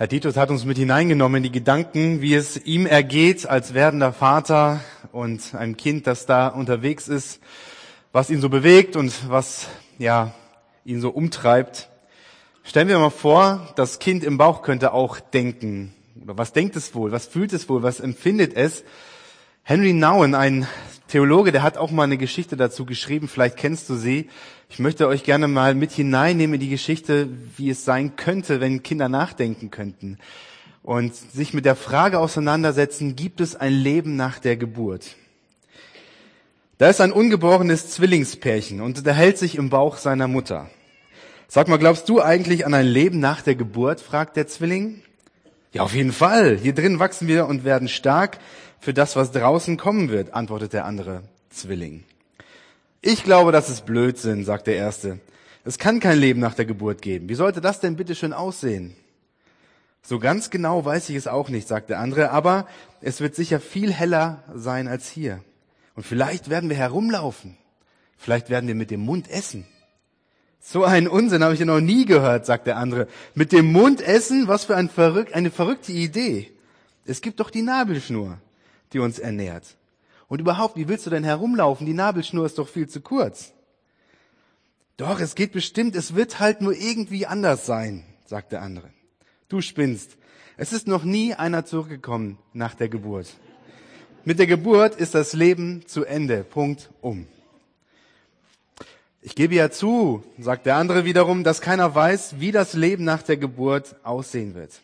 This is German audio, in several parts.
Herr Titus hat uns mit hineingenommen in die Gedanken, wie es ihm ergeht als werdender Vater und einem Kind, das da unterwegs ist, was ihn so bewegt und was, ja, ihn so umtreibt. Stellen wir mal vor, das Kind im Bauch könnte auch denken. Oder was denkt es wohl? Was fühlt es wohl? Was empfindet es? Henry Nouwen, ein Theologe, der hat auch mal eine Geschichte dazu geschrieben. Vielleicht kennst du sie. Ich möchte euch gerne mal mit hineinnehmen in die Geschichte, wie es sein könnte, wenn Kinder nachdenken könnten und sich mit der Frage auseinandersetzen, gibt es ein Leben nach der Geburt? Da ist ein ungeborenes Zwillingspärchen und unterhält sich im Bauch seiner Mutter. Sag mal, glaubst du eigentlich an ein Leben nach der Geburt? fragt der Zwilling. Ja, auf jeden Fall. Hier drin wachsen wir und werden stark für das, was draußen kommen wird, antwortet der andere Zwilling. Ich glaube, das ist Blödsinn, sagt der Erste. Es kann kein Leben nach der Geburt geben. Wie sollte das denn bitte schön aussehen? So ganz genau weiß ich es auch nicht, sagt der andere, aber es wird sicher viel heller sein als hier. Und vielleicht werden wir herumlaufen. Vielleicht werden wir mit dem Mund essen. So einen Unsinn habe ich ja noch nie gehört, sagt der andere. Mit dem Mund essen? Was für ein verrück eine verrückte Idee. Es gibt doch die Nabelschnur, die uns ernährt. Und überhaupt, wie willst du denn herumlaufen? Die Nabelschnur ist doch viel zu kurz. Doch, es geht bestimmt, es wird halt nur irgendwie anders sein, sagt der andere. Du spinnst. Es ist noch nie einer zurückgekommen nach der Geburt. Mit der Geburt ist das Leben zu Ende. Punkt um. Ich gebe ja zu, sagt der andere wiederum, dass keiner weiß, wie das Leben nach der Geburt aussehen wird.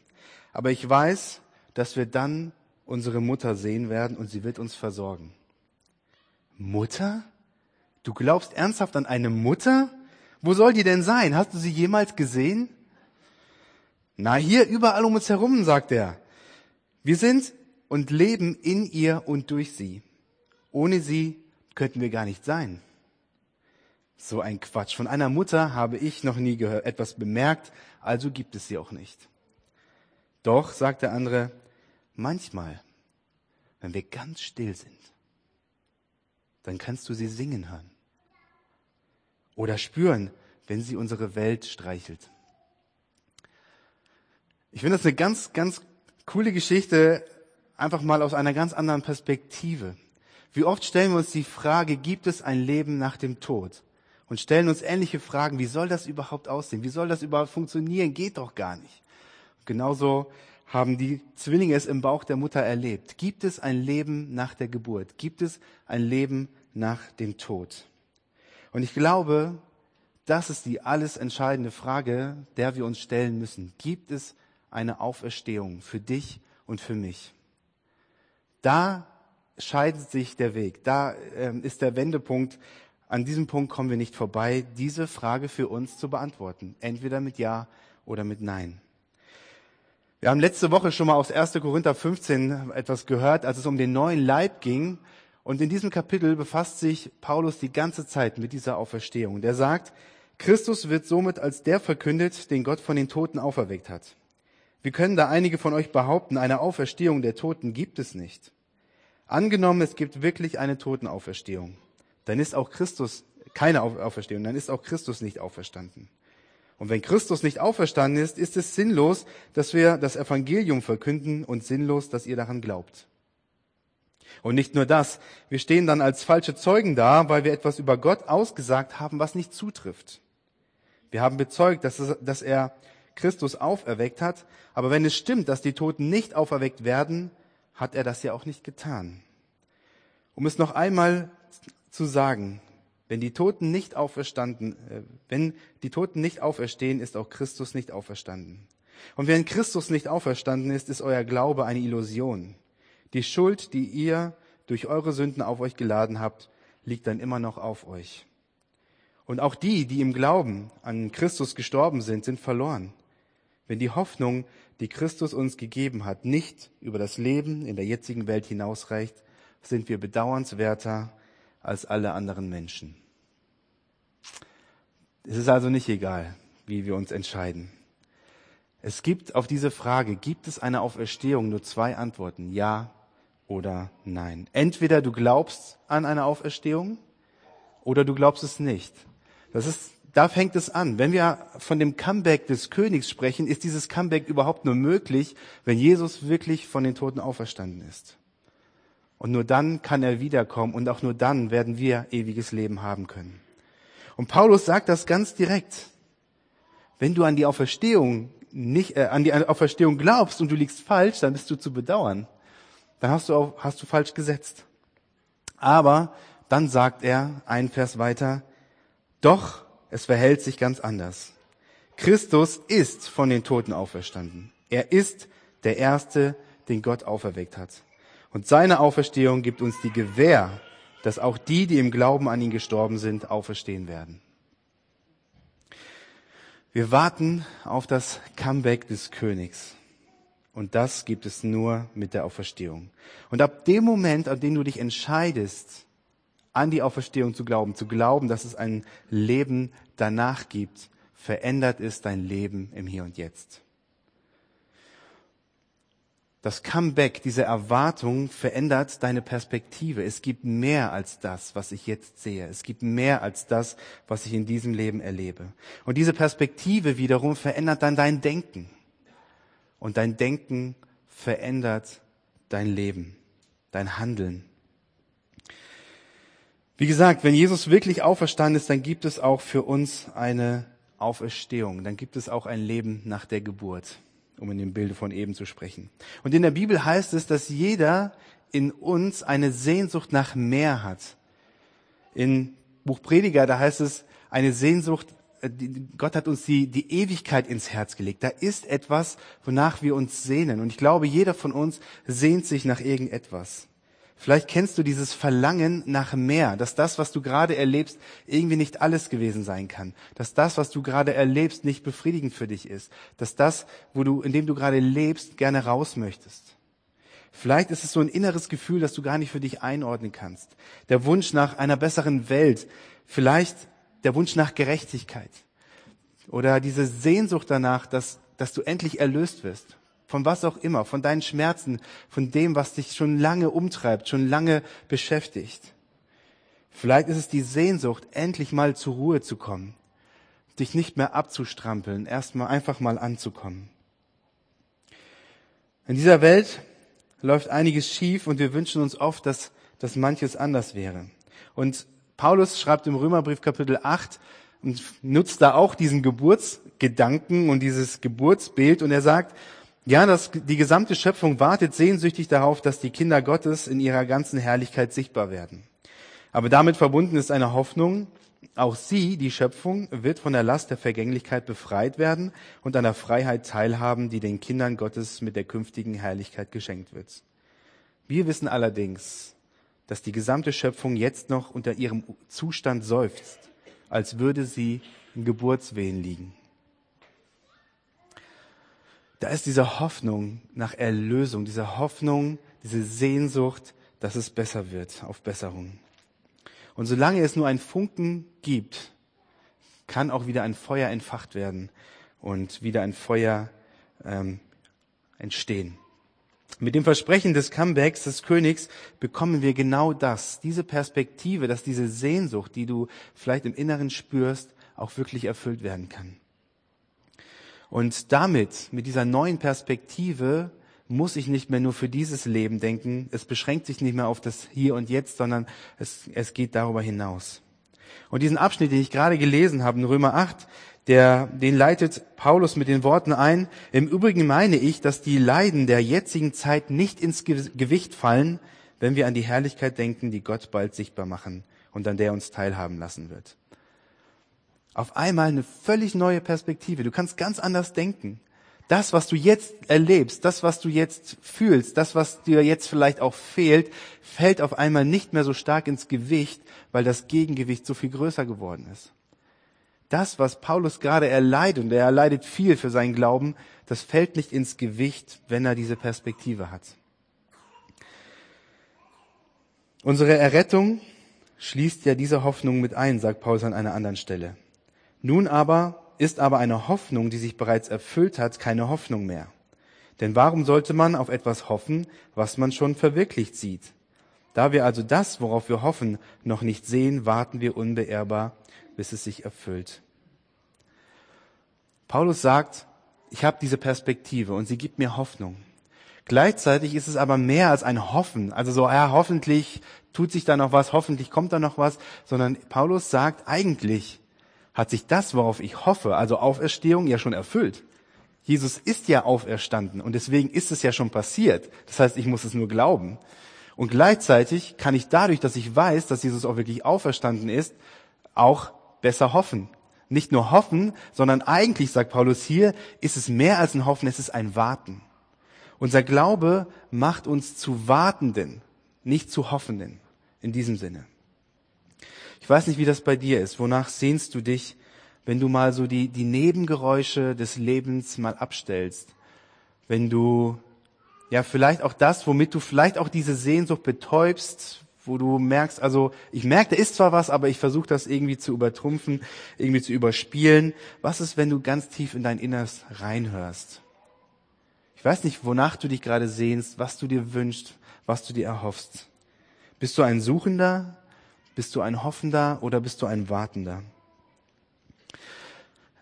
Aber ich weiß, dass wir dann unsere Mutter sehen werden und sie wird uns versorgen. Mutter? Du glaubst ernsthaft an eine Mutter? Wo soll die denn sein? Hast du sie jemals gesehen? Na, hier überall um uns herum, sagt er. Wir sind und leben in ihr und durch sie. Ohne sie könnten wir gar nicht sein. So ein Quatsch. Von einer Mutter habe ich noch nie gehört, etwas bemerkt, also gibt es sie auch nicht. Doch, sagt der andere, manchmal, wenn wir ganz still sind, dann kannst du sie singen hören. Oder spüren, wenn sie unsere Welt streichelt. Ich finde das eine ganz, ganz coole Geschichte, einfach mal aus einer ganz anderen Perspektive. Wie oft stellen wir uns die Frage, gibt es ein Leben nach dem Tod? Und stellen uns ähnliche Fragen, wie soll das überhaupt aussehen? Wie soll das überhaupt funktionieren? Geht doch gar nicht. genauso haben die Zwillinge es im Bauch der Mutter erlebt. Gibt es ein Leben nach der Geburt? Gibt es ein Leben nach dem Tod? Und ich glaube, das ist die alles entscheidende Frage, der wir uns stellen müssen. Gibt es eine Auferstehung für dich und für mich? Da scheidet sich der Weg. Da äh, ist der Wendepunkt. An diesem Punkt kommen wir nicht vorbei, diese Frage für uns zu beantworten. Entweder mit Ja oder mit Nein. Wir haben letzte Woche schon mal aus 1. Korinther 15 etwas gehört, als es um den neuen Leib ging. Und in diesem Kapitel befasst sich Paulus die ganze Zeit mit dieser Auferstehung. Der sagt, Christus wird somit als der verkündet, den Gott von den Toten auferweckt hat. Wie können da einige von euch behaupten, eine Auferstehung der Toten gibt es nicht? Angenommen, es gibt wirklich eine Totenauferstehung, dann ist auch Christus keine Auferstehung, dann ist auch Christus nicht auferstanden. Und wenn Christus nicht auferstanden ist, ist es sinnlos, dass wir das Evangelium verkünden und sinnlos, dass ihr daran glaubt. Und nicht nur das, wir stehen dann als falsche Zeugen da, weil wir etwas über Gott ausgesagt haben, was nicht zutrifft. Wir haben bezeugt, dass, es, dass er Christus auferweckt hat, aber wenn es stimmt, dass die Toten nicht auferweckt werden, hat er das ja auch nicht getan. Um es noch einmal zu sagen, wenn die Toten nicht auferstanden, äh, wenn die Toten nicht auferstehen, ist auch Christus nicht auferstanden. Und wenn Christus nicht auferstanden ist, ist euer Glaube eine Illusion. Die Schuld, die ihr durch eure Sünden auf euch geladen habt, liegt dann immer noch auf euch. Und auch die, die im Glauben an Christus gestorben sind, sind verloren. Wenn die Hoffnung, die Christus uns gegeben hat, nicht über das Leben in der jetzigen Welt hinausreicht, sind wir bedauernswerter als alle anderen Menschen. Es ist also nicht egal, wie wir uns entscheiden. Es gibt auf diese Frage, gibt es eine Auferstehung, nur zwei Antworten, ja oder nein. Entweder du glaubst an eine Auferstehung oder du glaubst es nicht. Das ist da fängt es an. Wenn wir von dem Comeback des Königs sprechen, ist dieses Comeback überhaupt nur möglich, wenn Jesus wirklich von den Toten auferstanden ist. Und nur dann kann er wiederkommen und auch nur dann werden wir ewiges Leben haben können. Und Paulus sagt das ganz direkt. Wenn du an die Auferstehung nicht, äh, an die Auferstehung glaubst und du liegst falsch, dann bist du zu bedauern. Dann hast du, auch, hast du falsch gesetzt. Aber dann sagt er, ein Vers weiter, doch es verhält sich ganz anders. Christus ist von den Toten auferstanden. Er ist der Erste, den Gott auferweckt hat. Und seine Auferstehung gibt uns die Gewähr, dass auch die, die im Glauben an ihn gestorben sind, auferstehen werden. Wir warten auf das Comeback des Königs. Und das gibt es nur mit der Auferstehung. Und ab dem Moment, an dem du dich entscheidest, an die Auferstehung zu glauben, zu glauben, dass es ein Leben danach gibt, verändert es dein Leben im Hier und Jetzt. Das Comeback, diese Erwartung verändert deine Perspektive. Es gibt mehr als das, was ich jetzt sehe. Es gibt mehr als das, was ich in diesem Leben erlebe. Und diese Perspektive wiederum verändert dann dein Denken. Und dein Denken verändert dein Leben, dein Handeln. Wie gesagt, wenn Jesus wirklich auferstanden ist, dann gibt es auch für uns eine Auferstehung. Dann gibt es auch ein Leben nach der Geburt, um in dem Bilde von eben zu sprechen. Und in der Bibel heißt es, dass jeder in uns eine Sehnsucht nach mehr hat. In Buch Prediger, da heißt es, eine Sehnsucht, äh, Gott hat uns die, die Ewigkeit ins Herz gelegt. Da ist etwas, wonach wir uns sehnen. Und ich glaube, jeder von uns sehnt sich nach irgendetwas. Vielleicht kennst du dieses Verlangen nach mehr, dass das, was du gerade erlebst, irgendwie nicht alles gewesen sein kann, dass das, was du gerade erlebst, nicht befriedigend für dich ist, dass das, wo du, in dem du gerade lebst, gerne raus möchtest. Vielleicht ist es so ein inneres Gefühl, das du gar nicht für dich einordnen kannst. Der Wunsch nach einer besseren Welt, vielleicht der Wunsch nach Gerechtigkeit. Oder diese Sehnsucht danach, dass, dass du endlich erlöst wirst von was auch immer, von deinen Schmerzen, von dem, was dich schon lange umtreibt, schon lange beschäftigt. Vielleicht ist es die Sehnsucht, endlich mal zur Ruhe zu kommen, dich nicht mehr abzustrampeln, erstmal einfach mal anzukommen. In dieser Welt läuft einiges schief und wir wünschen uns oft, dass, dass manches anders wäre. Und Paulus schreibt im Römerbrief Kapitel 8 und nutzt da auch diesen Geburtsgedanken und dieses Geburtsbild und er sagt, ja, das, die gesamte Schöpfung wartet sehnsüchtig darauf, dass die Kinder Gottes in ihrer ganzen Herrlichkeit sichtbar werden. Aber damit verbunden ist eine Hoffnung, auch sie, die Schöpfung, wird von der Last der Vergänglichkeit befreit werden und an der Freiheit teilhaben, die den Kindern Gottes mit der künftigen Herrlichkeit geschenkt wird. Wir wissen allerdings, dass die gesamte Schöpfung jetzt noch unter ihrem Zustand seufzt, als würde sie in Geburtswehen liegen. Da ist diese Hoffnung nach Erlösung, diese Hoffnung, diese Sehnsucht, dass es besser wird, auf Besserung. Und solange es nur ein Funken gibt, kann auch wieder ein Feuer entfacht werden und wieder ein Feuer ähm, entstehen. Mit dem Versprechen des Comebacks des Königs bekommen wir genau das, diese Perspektive, dass diese Sehnsucht, die du vielleicht im Inneren spürst, auch wirklich erfüllt werden kann. Und damit, mit dieser neuen Perspektive, muss ich nicht mehr nur für dieses Leben denken. Es beschränkt sich nicht mehr auf das Hier und Jetzt, sondern es, es geht darüber hinaus. Und diesen Abschnitt, den ich gerade gelesen habe, in Römer 8, der, den leitet Paulus mit den Worten ein, im Übrigen meine ich, dass die Leiden der jetzigen Zeit nicht ins Gewicht fallen, wenn wir an die Herrlichkeit denken, die Gott bald sichtbar machen und an der uns teilhaben lassen wird auf einmal eine völlig neue Perspektive. Du kannst ganz anders denken. Das, was du jetzt erlebst, das, was du jetzt fühlst, das, was dir jetzt vielleicht auch fehlt, fällt auf einmal nicht mehr so stark ins Gewicht, weil das Gegengewicht so viel größer geworden ist. Das, was Paulus gerade erleidet, und er erleidet viel für seinen Glauben, das fällt nicht ins Gewicht, wenn er diese Perspektive hat. Unsere Errettung schließt ja diese Hoffnung mit ein, sagt Paulus an einer anderen Stelle. Nun aber ist aber eine Hoffnung, die sich bereits erfüllt hat, keine Hoffnung mehr. Denn warum sollte man auf etwas hoffen, was man schon verwirklicht sieht? Da wir also das, worauf wir hoffen, noch nicht sehen, warten wir unbeehrbar, bis es sich erfüllt. Paulus sagt, ich habe diese Perspektive und sie gibt mir Hoffnung. Gleichzeitig ist es aber mehr als ein Hoffen. Also so, ja, hoffentlich tut sich da noch was, hoffentlich kommt da noch was, sondern Paulus sagt, eigentlich hat sich das, worauf ich hoffe, also Auferstehung, ja schon erfüllt. Jesus ist ja auferstanden und deswegen ist es ja schon passiert. Das heißt, ich muss es nur glauben. Und gleichzeitig kann ich dadurch, dass ich weiß, dass Jesus auch wirklich auferstanden ist, auch besser hoffen. Nicht nur hoffen, sondern eigentlich, sagt Paulus hier, ist es mehr als ein Hoffen, es ist ein Warten. Unser Glaube macht uns zu Wartenden, nicht zu Hoffenden. In diesem Sinne. Ich weiß nicht, wie das bei dir ist. Wonach sehnst du dich, wenn du mal so die, die Nebengeräusche des Lebens mal abstellst? Wenn du, ja, vielleicht auch das, womit du vielleicht auch diese Sehnsucht betäubst, wo du merkst, also ich merke, da ist zwar was, aber ich versuche das irgendwie zu übertrumpfen, irgendwie zu überspielen. Was ist, wenn du ganz tief in dein Inneres reinhörst? Ich weiß nicht, wonach du dich gerade sehnst, was du dir wünschst, was du dir erhoffst. Bist du ein Suchender? Bist du ein Hoffender oder bist du ein Wartender?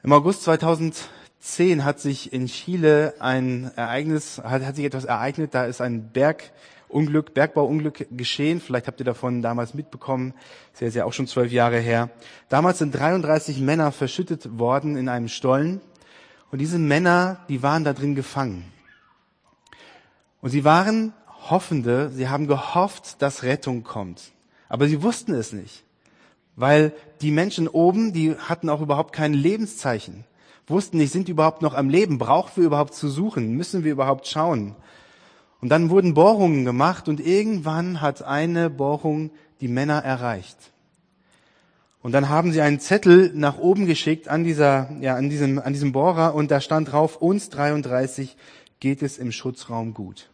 Im August 2010 hat sich in Chile ein Ereignis, hat, hat sich etwas ereignet, da ist ein Bergunglück, Bergbauunglück geschehen. Vielleicht habt ihr davon damals mitbekommen. Das ist ja auch schon zwölf Jahre her. Damals sind 33 Männer verschüttet worden in einem Stollen. Und diese Männer, die waren da drin gefangen. Und sie waren Hoffende, sie haben gehofft, dass Rettung kommt. Aber sie wussten es nicht. Weil die Menschen oben, die hatten auch überhaupt kein Lebenszeichen. Wussten nicht, sind überhaupt noch am Leben? Brauchen wir überhaupt zu suchen? Müssen wir überhaupt schauen? Und dann wurden Bohrungen gemacht und irgendwann hat eine Bohrung die Männer erreicht. Und dann haben sie einen Zettel nach oben geschickt an dieser, ja, an diesem, an diesem Bohrer und da stand drauf, uns 33 geht es im Schutzraum gut.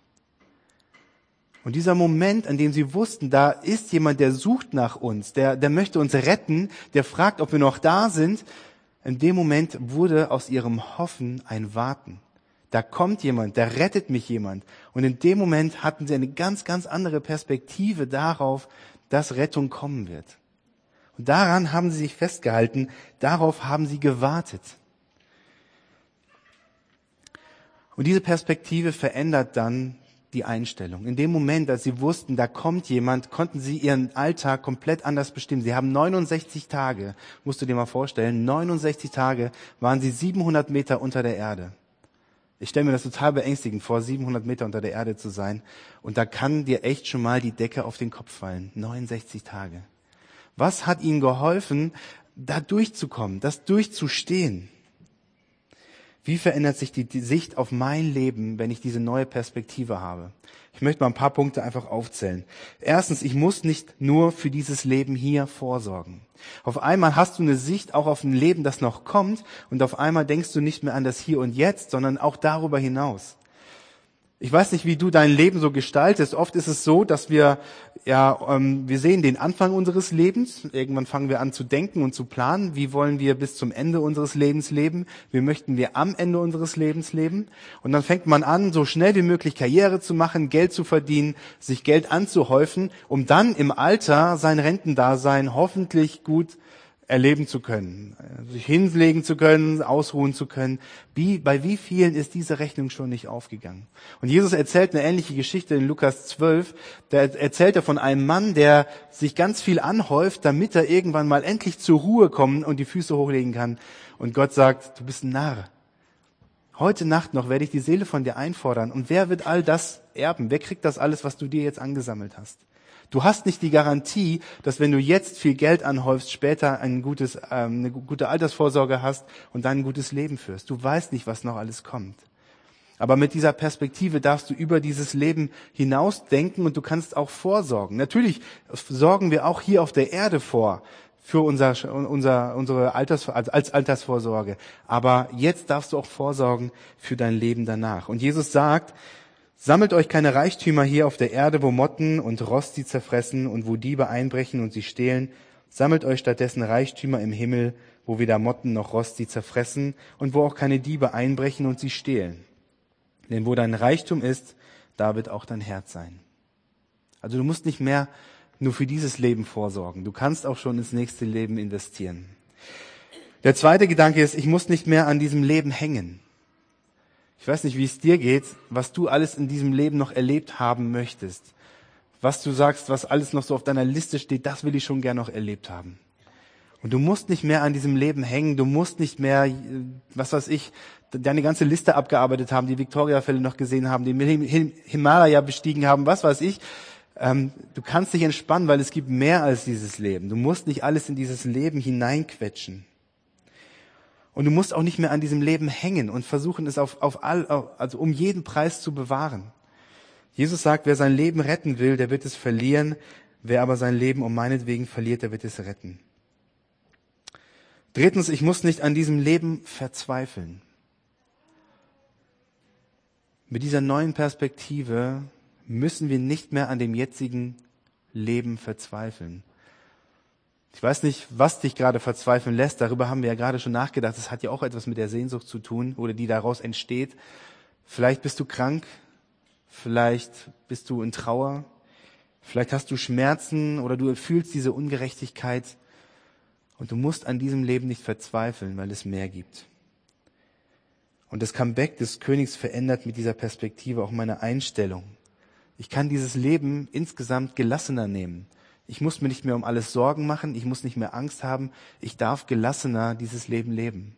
Und dieser Moment, an dem sie wussten, da ist jemand, der sucht nach uns, der, der möchte uns retten, der fragt, ob wir noch da sind, in dem Moment wurde aus ihrem Hoffen ein Warten. Da kommt jemand, da rettet mich jemand. Und in dem Moment hatten sie eine ganz, ganz andere Perspektive darauf, dass Rettung kommen wird. Und daran haben sie sich festgehalten, darauf haben sie gewartet. Und diese Perspektive verändert dann die Einstellung. In dem Moment, als sie wussten, da kommt jemand, konnten sie ihren Alltag komplett anders bestimmen. Sie haben 69 Tage, musst du dir mal vorstellen, 69 Tage waren sie 700 Meter unter der Erde. Ich stelle mir das total beängstigend vor, 700 Meter unter der Erde zu sein. Und da kann dir echt schon mal die Decke auf den Kopf fallen. 69 Tage. Was hat ihnen geholfen, da durchzukommen, das durchzustehen? Wie verändert sich die, Sicht auf mein Leben, wenn ich diese neue Perspektive habe? Ich möchte mal ein paar Punkte einfach aufzählen. Erstens, ich muss nicht nur für dieses Leben hier vorsorgen. Auf einmal hast du eine Sicht auch auf ein Leben, das noch kommt und auf einmal denkst du nicht mehr an das Hier und Jetzt, sondern auch darüber hinaus. Ich weiß nicht, wie du dein Leben so gestaltest. Oft ist es so, dass wir ja, ähm, wir sehen den Anfang unseres Lebens. Irgendwann fangen wir an zu denken und zu planen. Wie wollen wir bis zum Ende unseres Lebens leben? Wie möchten wir am Ende unseres Lebens leben? Und dann fängt man an, so schnell wie möglich Karriere zu machen, Geld zu verdienen, sich Geld anzuhäufen, um dann im Alter sein Rentendasein hoffentlich gut erleben zu können, sich hinlegen zu können, ausruhen zu können. Wie, bei wie vielen ist diese Rechnung schon nicht aufgegangen? Und Jesus erzählt eine ähnliche Geschichte in Lukas 12. Da erzählt er von einem Mann, der sich ganz viel anhäuft, damit er irgendwann mal endlich zur Ruhe kommen und die Füße hochlegen kann. Und Gott sagt, du bist ein Narr. Heute Nacht noch werde ich die Seele von dir einfordern. Und wer wird all das erben? Wer kriegt das alles, was du dir jetzt angesammelt hast? Du hast nicht die Garantie, dass wenn du jetzt viel Geld anhäufst, später ein gutes, ähm, eine gute Altersvorsorge hast und dann ein gutes Leben führst. Du weißt nicht, was noch alles kommt. Aber mit dieser Perspektive darfst du über dieses Leben hinaus denken und du kannst auch vorsorgen. Natürlich sorgen wir auch hier auf der Erde vor für unser, unser, unsere Alters, als Altersvorsorge. Aber jetzt darfst du auch vorsorgen für dein Leben danach. Und Jesus sagt, Sammelt euch keine Reichtümer hier auf der Erde, wo Motten und Rost sie zerfressen und wo Diebe einbrechen und sie stehlen. Sammelt euch stattdessen Reichtümer im Himmel, wo weder Motten noch Rost sie zerfressen und wo auch keine Diebe einbrechen und sie stehlen. Denn wo dein Reichtum ist, da wird auch dein Herz sein. Also du musst nicht mehr nur für dieses Leben vorsorgen. Du kannst auch schon ins nächste Leben investieren. Der zweite Gedanke ist, ich muss nicht mehr an diesem Leben hängen. Ich weiß nicht, wie es dir geht, was du alles in diesem Leben noch erlebt haben möchtest. Was du sagst, was alles noch so auf deiner Liste steht, das will ich schon gern noch erlebt haben. Und du musst nicht mehr an diesem Leben hängen, du musst nicht mehr, was weiß ich, deine ganze Liste abgearbeitet haben, die Victoria-Fälle noch gesehen haben, die Himalaya bestiegen haben, was weiß ich. Ähm, du kannst dich entspannen, weil es gibt mehr als dieses Leben. Du musst nicht alles in dieses Leben hineinquetschen. Und du musst auch nicht mehr an diesem Leben hängen und versuchen, es auf, auf all, also um jeden Preis zu bewahren. Jesus sagt, wer sein Leben retten will, der wird es verlieren. Wer aber sein Leben um meinetwegen verliert, der wird es retten. Drittens, ich muss nicht an diesem Leben verzweifeln. Mit dieser neuen Perspektive müssen wir nicht mehr an dem jetzigen Leben verzweifeln. Ich weiß nicht, was dich gerade verzweifeln lässt. Darüber haben wir ja gerade schon nachgedacht. Das hat ja auch etwas mit der Sehnsucht zu tun oder die daraus entsteht. Vielleicht bist du krank. Vielleicht bist du in Trauer. Vielleicht hast du Schmerzen oder du fühlst diese Ungerechtigkeit. Und du musst an diesem Leben nicht verzweifeln, weil es mehr gibt. Und das Comeback des Königs verändert mit dieser Perspektive auch meine Einstellung. Ich kann dieses Leben insgesamt gelassener nehmen. Ich muss mir nicht mehr um alles Sorgen machen, ich muss nicht mehr Angst haben, ich darf gelassener dieses Leben leben.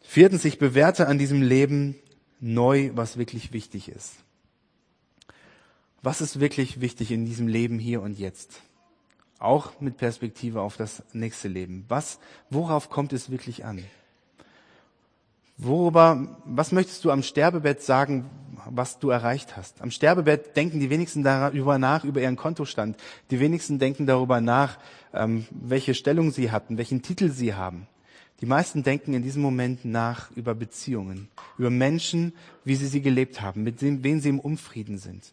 Viertens, ich bewerte an diesem Leben neu, was wirklich wichtig ist. Was ist wirklich wichtig in diesem Leben hier und jetzt? Auch mit Perspektive auf das nächste Leben. Was, worauf kommt es wirklich an? Worüber, was möchtest du am Sterbebett sagen, was du erreicht hast? Am Sterbebett denken die wenigsten darüber nach, über ihren Kontostand. Die wenigsten denken darüber nach, ähm, welche Stellung sie hatten, welchen Titel sie haben. Die meisten denken in diesem Moment nach über Beziehungen, über Menschen, wie sie sie gelebt haben, mit wen sie im Unfrieden sind.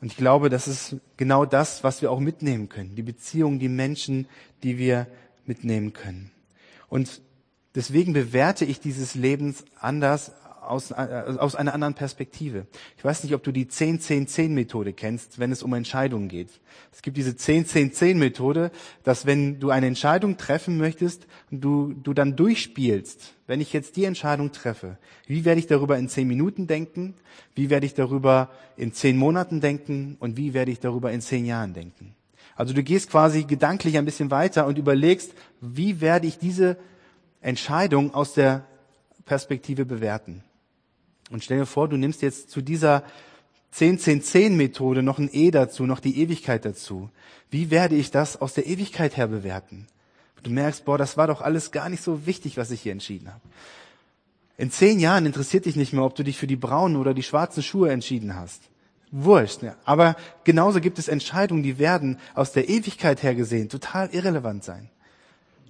Und ich glaube, das ist genau das, was wir auch mitnehmen können. Die Beziehungen, die Menschen, die wir mitnehmen können. Und Deswegen bewerte ich dieses Lebens anders aus, äh, aus einer anderen Perspektive. Ich weiß nicht, ob du die 10-10-10-Methode kennst, wenn es um Entscheidungen geht. Es gibt diese 10-10-10-Methode, dass wenn du eine Entscheidung treffen möchtest du, du dann durchspielst, wenn ich jetzt die Entscheidung treffe, wie werde ich darüber in 10 Minuten denken, wie werde ich darüber in 10 Monaten denken und wie werde ich darüber in 10 Jahren denken. Also du gehst quasi gedanklich ein bisschen weiter und überlegst, wie werde ich diese Entscheidung aus der Perspektive bewerten. Und stell dir vor, du nimmst jetzt zu dieser 10-10-10-Methode noch ein E dazu, noch die Ewigkeit dazu. Wie werde ich das aus der Ewigkeit her bewerten? Du merkst, boah, das war doch alles gar nicht so wichtig, was ich hier entschieden habe. In zehn Jahren interessiert dich nicht mehr, ob du dich für die braunen oder die schwarzen Schuhe entschieden hast. Wurscht. Ja. Aber genauso gibt es Entscheidungen, die werden aus der Ewigkeit her gesehen total irrelevant sein.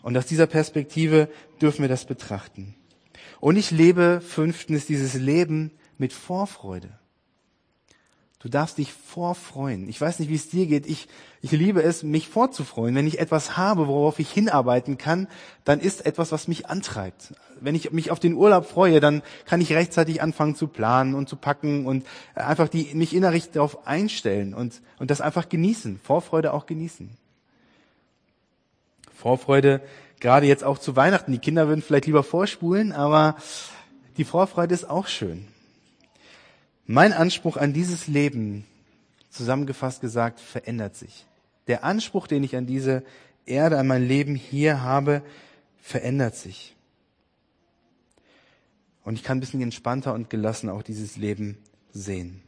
Und aus dieser Perspektive dürfen wir das betrachten. Und ich lebe fünftens dieses Leben mit Vorfreude. Du darfst dich vorfreuen. Ich weiß nicht, wie es dir geht. Ich, ich liebe es, mich vorzufreuen. Wenn ich etwas habe, worauf ich hinarbeiten kann, dann ist etwas, was mich antreibt. Wenn ich mich auf den Urlaub freue, dann kann ich rechtzeitig anfangen zu planen und zu packen und einfach die, mich innerlich darauf einstellen und, und das einfach genießen. Vorfreude auch genießen. Vorfreude, gerade jetzt auch zu Weihnachten. Die Kinder würden vielleicht lieber vorspulen, aber die Vorfreude ist auch schön. Mein Anspruch an dieses Leben, zusammengefasst gesagt, verändert sich. Der Anspruch, den ich an diese Erde, an mein Leben hier habe, verändert sich. Und ich kann ein bisschen entspannter und gelassen auch dieses Leben sehen.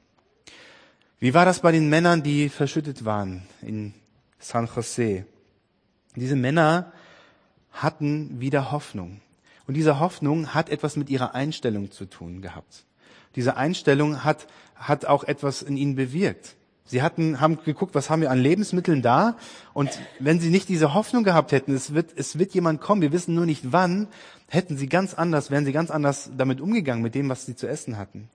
Wie war das bei den Männern, die verschüttet waren in San Jose? Diese Männer hatten wieder Hoffnung. Und diese Hoffnung hat etwas mit ihrer Einstellung zu tun gehabt. Diese Einstellung hat, hat auch etwas in ihnen bewirkt. Sie hatten, haben geguckt, was haben wir an Lebensmitteln da? Und wenn sie nicht diese Hoffnung gehabt hätten, es wird, es wird jemand kommen, wir wissen nur nicht wann, hätten sie ganz anders, wären sie ganz anders damit umgegangen, mit dem, was sie zu essen hatten.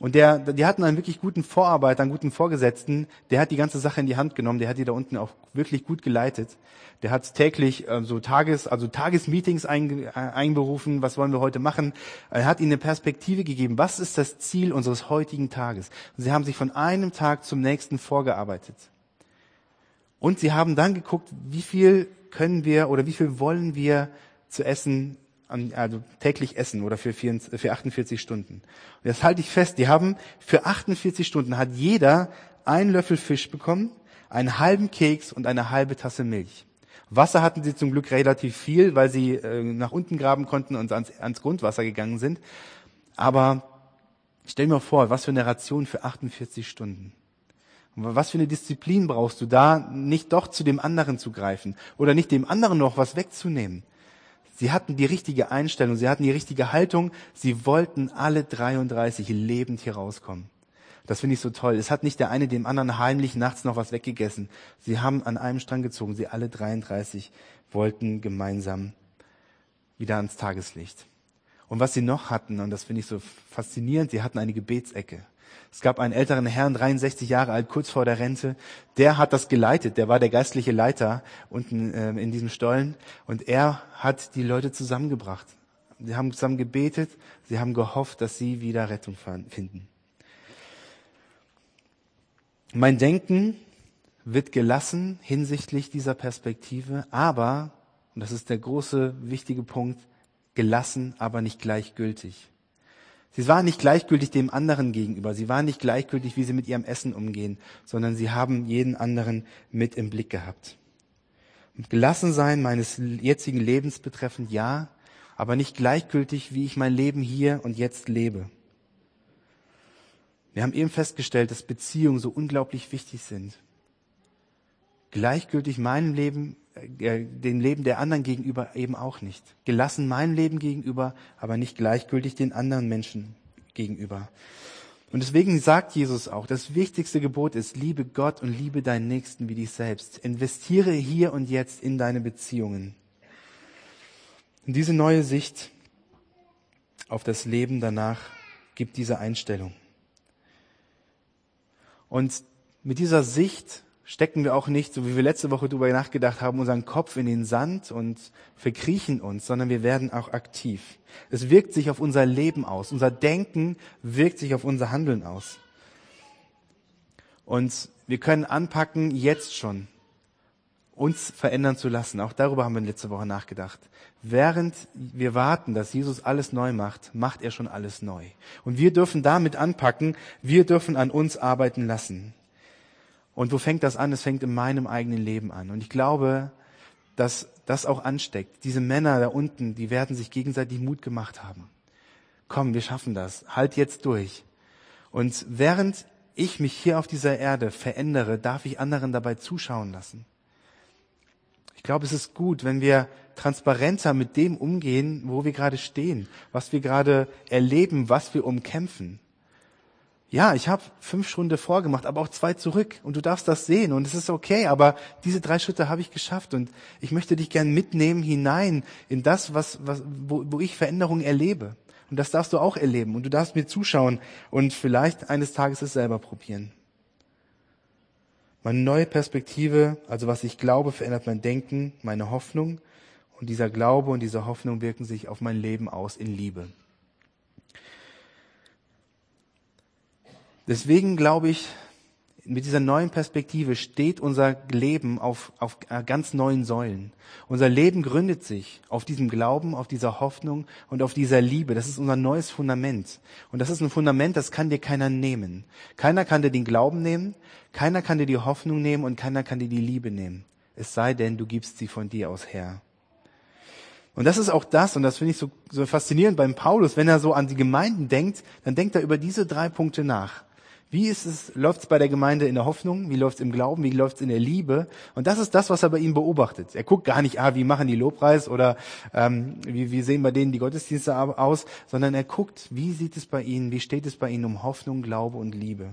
Und der, die hatten einen wirklich guten Vorarbeiter, einen guten Vorgesetzten, der hat die ganze Sache in die Hand genommen, der hat die da unten auch wirklich gut geleitet. Der hat täglich äh, so Tages, also Tagesmeetings ein, äh, einberufen, was wollen wir heute machen. Er hat ihnen eine Perspektive gegeben, was ist das Ziel unseres heutigen Tages. Und sie haben sich von einem Tag zum nächsten vorgearbeitet. Und sie haben dann geguckt, wie viel können wir oder wie viel wollen wir zu essen, also täglich essen oder für, 44, für 48 Stunden. Und das halte ich fest. Die haben für 48 Stunden hat jeder einen Löffel Fisch bekommen, einen halben Keks und eine halbe Tasse Milch. Wasser hatten sie zum Glück relativ viel, weil sie äh, nach unten graben konnten und ans, ans Grundwasser gegangen sind. Aber stell mir vor, was für eine Ration für 48 Stunden. Und was für eine Disziplin brauchst du da, nicht doch zu dem anderen zu greifen oder nicht dem anderen noch was wegzunehmen. Sie hatten die richtige Einstellung, sie hatten die richtige Haltung, sie wollten alle 33 lebend hier rauskommen. Das finde ich so toll. Es hat nicht der eine dem anderen heimlich nachts noch was weggegessen. Sie haben an einem Strang gezogen. Sie alle 33 wollten gemeinsam wieder ans Tageslicht. Und was sie noch hatten, und das finde ich so faszinierend, sie hatten eine Gebetsecke. Es gab einen älteren Herrn, 63 Jahre alt, kurz vor der Rente. Der hat das geleitet. Der war der geistliche Leiter unten äh, in diesem Stollen. Und er hat die Leute zusammengebracht. Sie haben zusammen gebetet. Sie haben gehofft, dass sie wieder Rettung finden. Mein Denken wird gelassen hinsichtlich dieser Perspektive, aber, und das ist der große, wichtige Punkt, gelassen, aber nicht gleichgültig. Sie waren nicht gleichgültig dem anderen gegenüber. Sie waren nicht gleichgültig, wie sie mit ihrem Essen umgehen, sondern sie haben jeden anderen mit im Blick gehabt. Und gelassen sein meines jetzigen Lebens betreffend, ja, aber nicht gleichgültig, wie ich mein Leben hier und jetzt lebe. Wir haben eben festgestellt, dass Beziehungen so unglaublich wichtig sind. Gleichgültig meinem Leben, dem Leben der anderen gegenüber eben auch nicht. Gelassen meinem Leben gegenüber, aber nicht gleichgültig den anderen Menschen gegenüber. Und deswegen sagt Jesus auch, das wichtigste Gebot ist, liebe Gott und liebe deinen Nächsten wie dich selbst. Investiere hier und jetzt in deine Beziehungen. Und diese neue Sicht auf das Leben danach gibt diese Einstellung. Und mit dieser Sicht stecken wir auch nicht, so wie wir letzte Woche darüber nachgedacht haben, unseren Kopf in den Sand und verkriechen uns, sondern wir werden auch aktiv. Es wirkt sich auf unser Leben aus. Unser Denken wirkt sich auf unser Handeln aus. Und wir können anpacken, jetzt schon, uns verändern zu lassen. Auch darüber haben wir letzte Woche nachgedacht. Während wir warten, dass Jesus alles neu macht, macht er schon alles neu. Und wir dürfen damit anpacken, wir dürfen an uns arbeiten lassen. Und wo fängt das an? Es fängt in meinem eigenen Leben an. Und ich glaube, dass das auch ansteckt. Diese Männer da unten, die werden sich gegenseitig Mut gemacht haben. Komm, wir schaffen das. Halt jetzt durch. Und während ich mich hier auf dieser Erde verändere, darf ich anderen dabei zuschauen lassen. Ich glaube, es ist gut, wenn wir transparenter mit dem umgehen, wo wir gerade stehen, was wir gerade erleben, was wir umkämpfen. Ja, ich habe fünf Stunden vorgemacht, aber auch zwei zurück und du darfst das sehen und es ist okay, aber diese drei Schritte habe ich geschafft und ich möchte dich gern mitnehmen hinein in das, was, was, wo, wo ich Veränderungen erlebe. Und das darfst du auch erleben und du darfst mir zuschauen und vielleicht eines Tages es selber probieren. Meine neue Perspektive, also was ich glaube, verändert mein Denken, meine Hoffnung. Und dieser Glaube und diese Hoffnung wirken sich auf mein Leben aus in Liebe. Deswegen glaube ich, mit dieser neuen Perspektive steht unser Leben auf, auf äh, ganz neuen Säulen. Unser Leben gründet sich auf diesem Glauben, auf dieser Hoffnung und auf dieser Liebe. Das ist unser neues Fundament. Und das ist ein Fundament, das kann dir keiner nehmen. Keiner kann dir den Glauben nehmen, keiner kann dir die Hoffnung nehmen und keiner kann dir die Liebe nehmen. Es sei denn, du gibst sie von dir aus her. Und das ist auch das, und das finde ich so, so faszinierend beim Paulus, wenn er so an die Gemeinden denkt, dann denkt er über diese drei Punkte nach. Wie ist es, läuft es bei der Gemeinde in der Hoffnung? Wie läuft es im Glauben? Wie läuft es in der Liebe? Und das ist das, was er bei ihm beobachtet. Er guckt gar nicht, ah, wie machen die Lobpreis oder ähm, wie, wie sehen bei denen die Gottesdienste aus, sondern er guckt, wie sieht es bei ihnen, wie steht es bei ihnen um Hoffnung, Glaube und Liebe.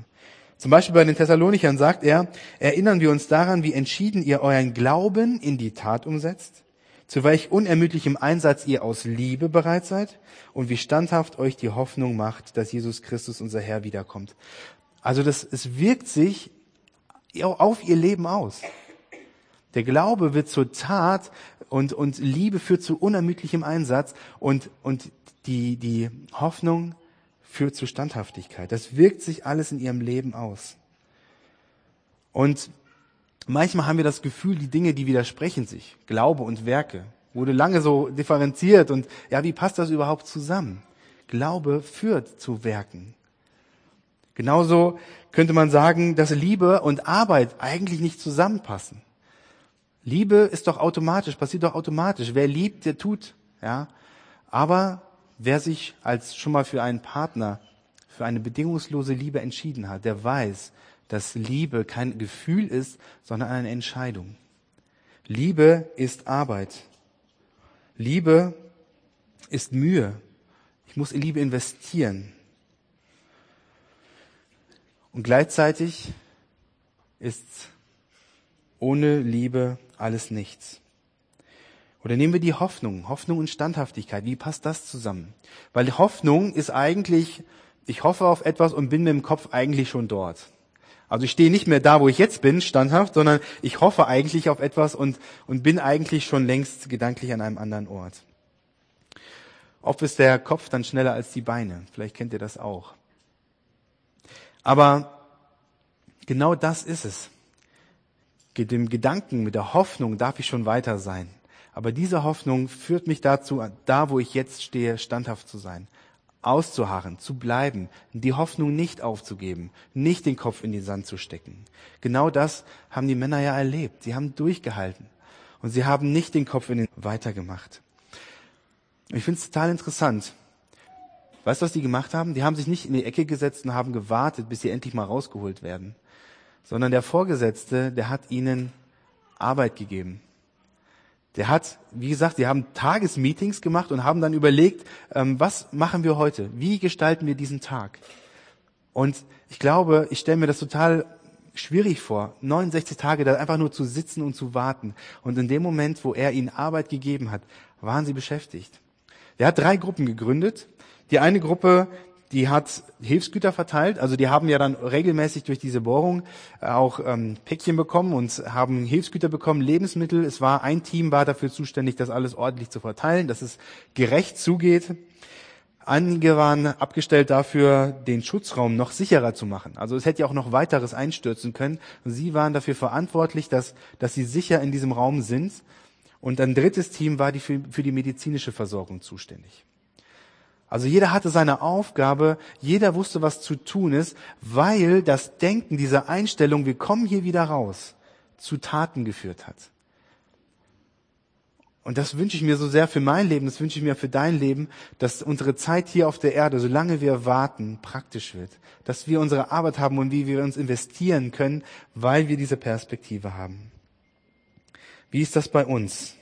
Zum Beispiel bei den Thessalonichern sagt er, erinnern wir uns daran, wie entschieden ihr euren Glauben in die Tat umsetzt, zu welch unermüdlichem Einsatz ihr aus Liebe bereit seid und wie standhaft euch die Hoffnung macht, dass Jesus Christus unser Herr wiederkommt. Also das, es wirkt sich auf ihr Leben aus. Der Glaube wird zur Tat und, und Liebe führt zu unermüdlichem Einsatz und, und die, die Hoffnung führt zu Standhaftigkeit. Das wirkt sich alles in ihrem Leben aus. Und manchmal haben wir das Gefühl, die Dinge, die widersprechen sich, Glaube und Werke, wurde lange so differenziert und ja, wie passt das überhaupt zusammen? Glaube führt zu Werken. Genauso könnte man sagen, dass Liebe und Arbeit eigentlich nicht zusammenpassen. Liebe ist doch automatisch, passiert doch automatisch. Wer liebt, der tut, ja. Aber wer sich als schon mal für einen Partner, für eine bedingungslose Liebe entschieden hat, der weiß, dass Liebe kein Gefühl ist, sondern eine Entscheidung. Liebe ist Arbeit. Liebe ist Mühe. Ich muss in Liebe investieren. Und gleichzeitig ist ohne Liebe alles nichts. Oder nehmen wir die Hoffnung, Hoffnung und Standhaftigkeit. Wie passt das zusammen? Weil Hoffnung ist eigentlich, ich hoffe auf etwas und bin mit dem Kopf eigentlich schon dort. Also ich stehe nicht mehr da, wo ich jetzt bin, standhaft, sondern ich hoffe eigentlich auf etwas und, und bin eigentlich schon längst gedanklich an einem anderen Ort. Oft ist der Kopf dann schneller als die Beine. Vielleicht kennt ihr das auch. Aber genau das ist es. Mit dem Gedanken, mit der Hoffnung darf ich schon weiter sein. Aber diese Hoffnung führt mich dazu, da wo ich jetzt stehe, standhaft zu sein auszuharren, zu bleiben, die Hoffnung nicht aufzugeben, nicht den Kopf in den Sand zu stecken. Genau das haben die Männer ja erlebt. Sie haben durchgehalten und sie haben nicht den Kopf in den weitergemacht. Ich finde es total interessant. Weißt du, was die gemacht haben? Die haben sich nicht in die Ecke gesetzt und haben gewartet, bis sie endlich mal rausgeholt werden, sondern der Vorgesetzte, der hat ihnen Arbeit gegeben. Der hat, wie gesagt, die haben Tagesmeetings gemacht und haben dann überlegt, ähm, was machen wir heute? Wie gestalten wir diesen Tag? Und ich glaube, ich stelle mir das total schwierig vor, 69 Tage da einfach nur zu sitzen und zu warten. Und in dem Moment, wo er ihnen Arbeit gegeben hat, waren sie beschäftigt. Er hat drei Gruppen gegründet. Die eine Gruppe, die hat Hilfsgüter verteilt. Also die haben ja dann regelmäßig durch diese Bohrung äh, auch ähm, Päckchen bekommen und haben Hilfsgüter bekommen, Lebensmittel. Es war ein Team war dafür zuständig, das alles ordentlich zu verteilen, dass es gerecht zugeht. Einige waren abgestellt dafür, den Schutzraum noch sicherer zu machen. Also es hätte ja auch noch weiteres einstürzen können. Sie waren dafür verantwortlich, dass, dass sie sicher in diesem Raum sind. Und ein drittes Team war die für, für die medizinische Versorgung zuständig. Also jeder hatte seine Aufgabe, jeder wusste, was zu tun ist, weil das Denken, diese Einstellung, wir kommen hier wieder raus, zu Taten geführt hat. Und das wünsche ich mir so sehr für mein Leben, das wünsche ich mir für dein Leben, dass unsere Zeit hier auf der Erde, solange wir warten, praktisch wird. Dass wir unsere Arbeit haben und wie wir uns investieren können, weil wir diese Perspektive haben. Wie ist das bei uns?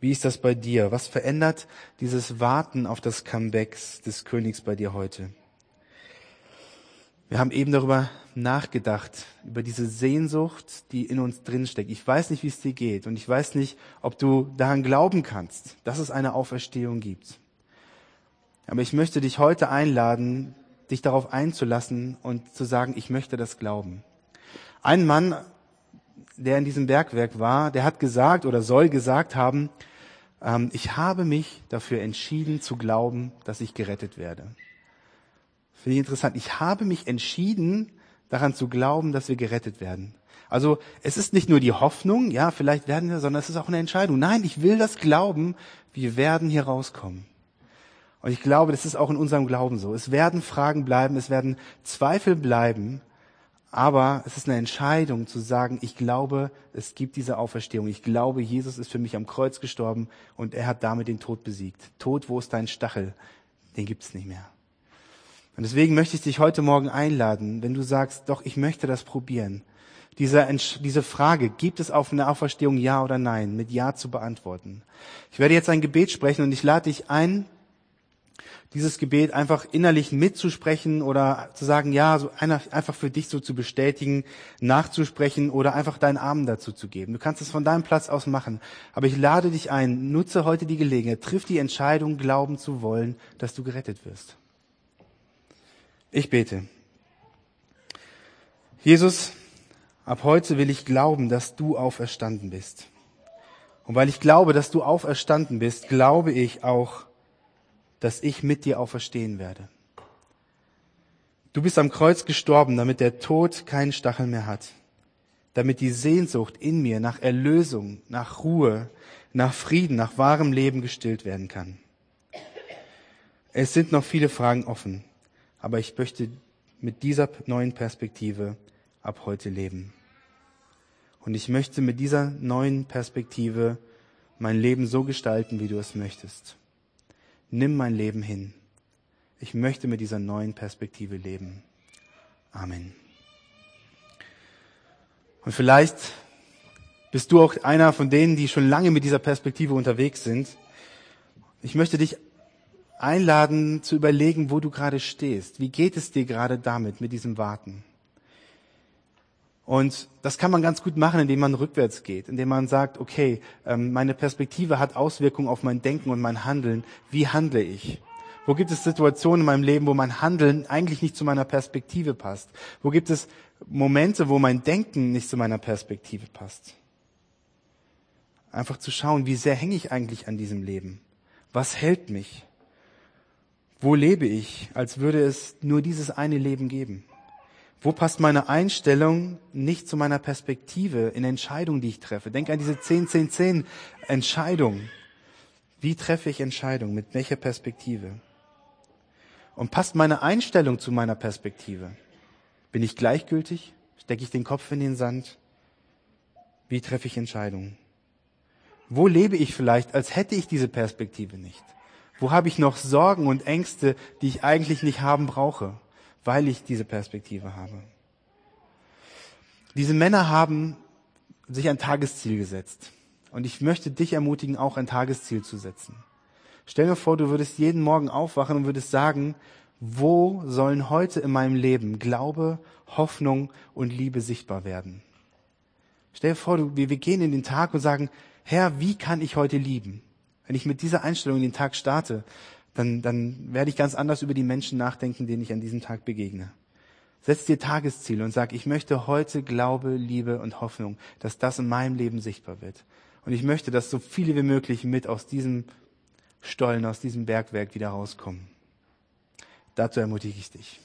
Wie ist das bei dir? Was verändert dieses Warten auf das Comeback des Königs bei dir heute? Wir haben eben darüber nachgedacht, über diese Sehnsucht, die in uns drinsteckt. Ich weiß nicht, wie es dir geht und ich weiß nicht, ob du daran glauben kannst, dass es eine Auferstehung gibt. Aber ich möchte dich heute einladen, dich darauf einzulassen und zu sagen, ich möchte das glauben. Ein Mann der in diesem Bergwerk war, der hat gesagt oder soll gesagt haben, ähm, ich habe mich dafür entschieden zu glauben, dass ich gerettet werde. Finde ich interessant. Ich habe mich entschieden, daran zu glauben, dass wir gerettet werden. Also es ist nicht nur die Hoffnung, ja, vielleicht werden wir, sondern es ist auch eine Entscheidung. Nein, ich will das glauben, wir werden hier rauskommen. Und ich glaube, das ist auch in unserem Glauben so. Es werden Fragen bleiben, es werden Zweifel bleiben, aber es ist eine Entscheidung zu sagen, ich glaube, es gibt diese Auferstehung. Ich glaube, Jesus ist für mich am Kreuz gestorben und er hat damit den Tod besiegt. Tod, wo ist dein Stachel? Den gibt's nicht mehr. Und deswegen möchte ich dich heute Morgen einladen, wenn du sagst, doch, ich möchte das probieren. Diese, diese Frage, gibt es auf eine Auferstehung Ja oder Nein, mit Ja zu beantworten. Ich werde jetzt ein Gebet sprechen und ich lade dich ein, dieses Gebet einfach innerlich mitzusprechen oder zu sagen, ja, so einfach für dich so zu bestätigen, nachzusprechen oder einfach deinen Arm dazu zu geben. Du kannst es von deinem Platz aus machen. Aber ich lade dich ein, nutze heute die Gelegenheit, triff die Entscheidung, glauben zu wollen, dass du gerettet wirst. Ich bete. Jesus, ab heute will ich glauben, dass du auferstanden bist. Und weil ich glaube, dass du auferstanden bist, glaube ich auch, dass ich mit dir auferstehen werde. Du bist am Kreuz gestorben, damit der Tod keinen Stachel mehr hat. damit die Sehnsucht in mir nach Erlösung, nach Ruhe, nach Frieden, nach wahrem Leben gestillt werden kann. Es sind noch viele Fragen offen, aber ich möchte mit dieser neuen Perspektive ab heute leben. Und ich möchte mit dieser neuen Perspektive mein Leben so gestalten, wie du es möchtest. Nimm mein Leben hin. Ich möchte mit dieser neuen Perspektive leben. Amen. Und vielleicht bist du auch einer von denen, die schon lange mit dieser Perspektive unterwegs sind. Ich möchte dich einladen zu überlegen, wo du gerade stehst. Wie geht es dir gerade damit, mit diesem Warten? Und das kann man ganz gut machen, indem man rückwärts geht, indem man sagt, okay, ähm, meine Perspektive hat Auswirkungen auf mein Denken und mein Handeln. Wie handle ich? Wo gibt es Situationen in meinem Leben, wo mein Handeln eigentlich nicht zu meiner Perspektive passt? Wo gibt es Momente, wo mein Denken nicht zu meiner Perspektive passt? Einfach zu schauen, wie sehr hänge ich eigentlich an diesem Leben? Was hält mich? Wo lebe ich, als würde es nur dieses eine Leben geben? Wo passt meine Einstellung nicht zu meiner Perspektive in Entscheidungen, die ich treffe? Denk an diese 10-10-10 Entscheidung. Wie treffe ich Entscheidungen? Mit welcher Perspektive? Und passt meine Einstellung zu meiner Perspektive? Bin ich gleichgültig? Stecke ich den Kopf in den Sand? Wie treffe ich Entscheidungen? Wo lebe ich vielleicht, als hätte ich diese Perspektive nicht? Wo habe ich noch Sorgen und Ängste, die ich eigentlich nicht haben brauche? Weil ich diese Perspektive habe. Diese Männer haben sich ein Tagesziel gesetzt. Und ich möchte dich ermutigen, auch ein Tagesziel zu setzen. Stell dir vor, du würdest jeden Morgen aufwachen und würdest sagen, wo sollen heute in meinem Leben Glaube, Hoffnung und Liebe sichtbar werden? Stell dir vor, wir, gehen in den Tag und sagen, Herr, wie kann ich heute lieben? Wenn ich mit dieser Einstellung in den Tag starte, dann, dann werde ich ganz anders über die Menschen nachdenken, denen ich an diesem Tag begegne. Setz dir Tagesziele und sag, ich möchte heute Glaube, Liebe und Hoffnung, dass das in meinem Leben sichtbar wird. Und ich möchte, dass so viele wie möglich mit aus diesem Stollen, aus diesem Bergwerk wieder rauskommen. Dazu ermutige ich dich.